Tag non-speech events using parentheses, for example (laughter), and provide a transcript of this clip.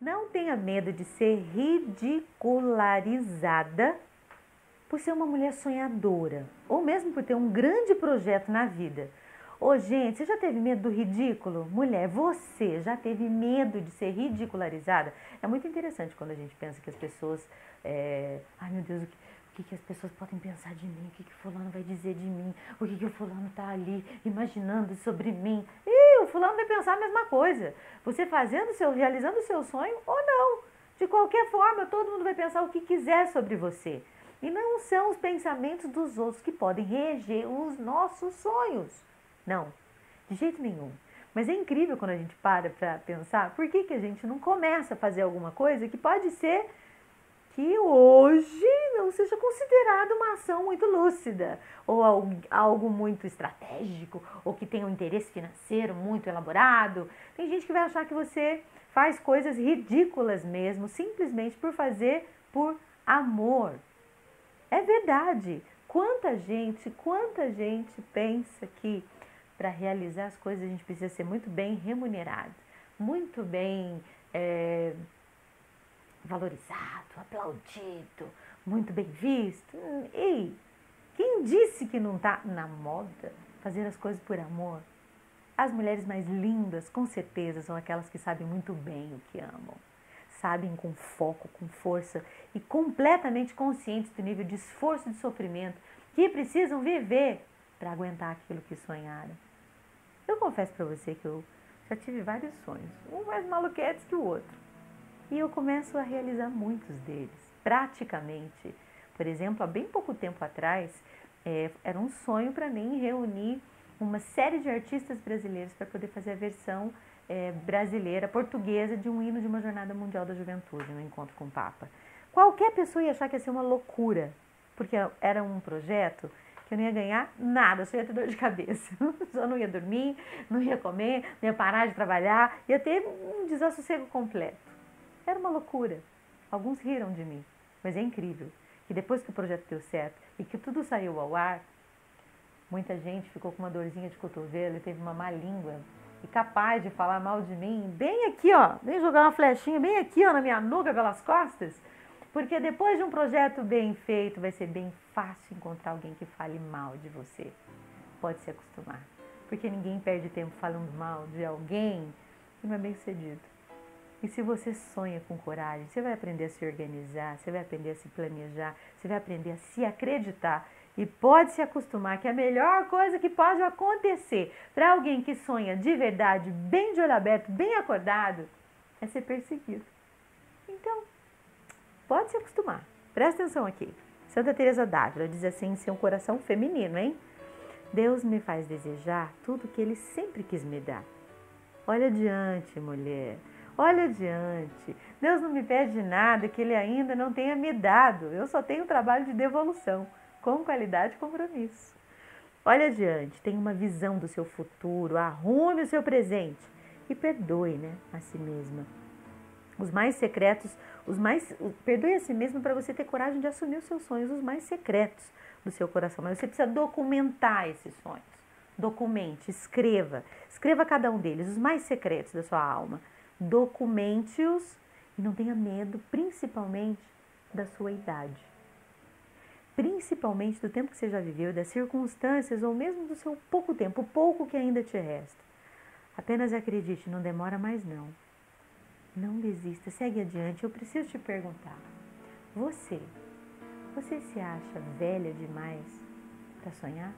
Não tenha medo de ser ridicularizada por ser uma mulher sonhadora ou mesmo por ter um grande projeto na vida. Ô, gente, você já teve medo do ridículo? Mulher, você já teve medo de ser ridicularizada? É muito interessante quando a gente pensa que as pessoas. É... Ai, meu Deus, o que, o que, que as pessoas podem pensar de mim? O que, que fulano vai dizer de mim? O que, que o fulano está ali imaginando sobre mim? E o fulano vai pensar a mesma coisa. Você fazendo seu, realizando o seu sonho ou não. De qualquer forma, todo mundo vai pensar o que quiser sobre você. E não são os pensamentos dos outros que podem reger os nossos sonhos. Não, de jeito nenhum. Mas é incrível quando a gente para para pensar por que, que a gente não começa a fazer alguma coisa que pode ser que hoje não seja considerado uma ação muito lúcida, ou algo muito estratégico, ou que tenha um interesse financeiro muito elaborado. Tem gente que vai achar que você faz coisas ridículas mesmo, simplesmente por fazer por amor. É verdade. Quanta gente, quanta gente pensa que para realizar as coisas a gente precisa ser muito bem remunerado, muito bem é, valorizado, aplaudido, muito bem visto. E quem disse que não está na moda fazer as coisas por amor? As mulheres mais lindas, com certeza, são aquelas que sabem muito bem o que amam. Sabem com foco, com força e completamente conscientes do nível de esforço e de sofrimento que precisam viver para aguentar aquilo que sonharam. Eu confesso para você que eu já tive vários sonhos, um mais maluquetes que o outro. E eu começo a realizar muitos deles, praticamente. Por exemplo, há bem pouco tempo atrás, é, era um sonho para mim reunir uma série de artistas brasileiros para poder fazer a versão é, brasileira, portuguesa, de um hino de uma Jornada Mundial da Juventude, no Encontro com o Papa. Qualquer pessoa ia achar que ia ser uma loucura, porque era um projeto que eu não ia ganhar nada, só ia ter dor de cabeça. (laughs) Só não ia dormir, não ia comer, não ia parar de trabalhar, ia ter um desassossego completo. Era uma loucura. Alguns riram de mim, mas é incrível que depois que o projeto deu certo e que tudo saiu ao ar, muita gente ficou com uma dorzinha de cotovelo e teve uma má língua e capaz de falar mal de mim, bem aqui, ó, bem jogar uma flechinha bem aqui, ó, na minha nuca pelas costas. Porque depois de um projeto bem feito, vai ser bem fácil encontrar alguém que fale mal de você. Pode se acostumar. Porque ninguém perde tempo falando mal de alguém que não é bem sucedido. E se você sonha com coragem, você vai aprender a se organizar, você vai aprender a se planejar, você vai aprender a se acreditar. E pode se acostumar que a melhor coisa que pode acontecer para alguém que sonha de verdade, bem de olho aberto, bem acordado, é ser perseguido. Então, Pode se acostumar. Presta atenção aqui. Santa Teresa d'Ávila diz assim em seu coração feminino, hein? Deus me faz desejar tudo que ele sempre quis me dar. Olha adiante, mulher. Olha adiante. Deus não me pede nada que ele ainda não tenha me dado. Eu só tenho trabalho de devolução, com qualidade e compromisso. Olha adiante, tenha uma visão do seu futuro, arrume o seu presente e perdoe né, a si mesma. Os mais secretos os mais perdoe a si mesmo para você ter coragem de assumir os seus sonhos, os mais secretos do seu coração. Mas você precisa documentar esses sonhos. Documente, escreva, escreva cada um deles, os mais secretos da sua alma. Documente-os e não tenha medo, principalmente da sua idade. Principalmente do tempo que você já viveu, das circunstâncias ou mesmo do seu pouco tempo, pouco que ainda te resta. Apenas acredite, não demora mais não. Não desista, segue adiante. Eu preciso te perguntar: você, você se acha velha demais para sonhar?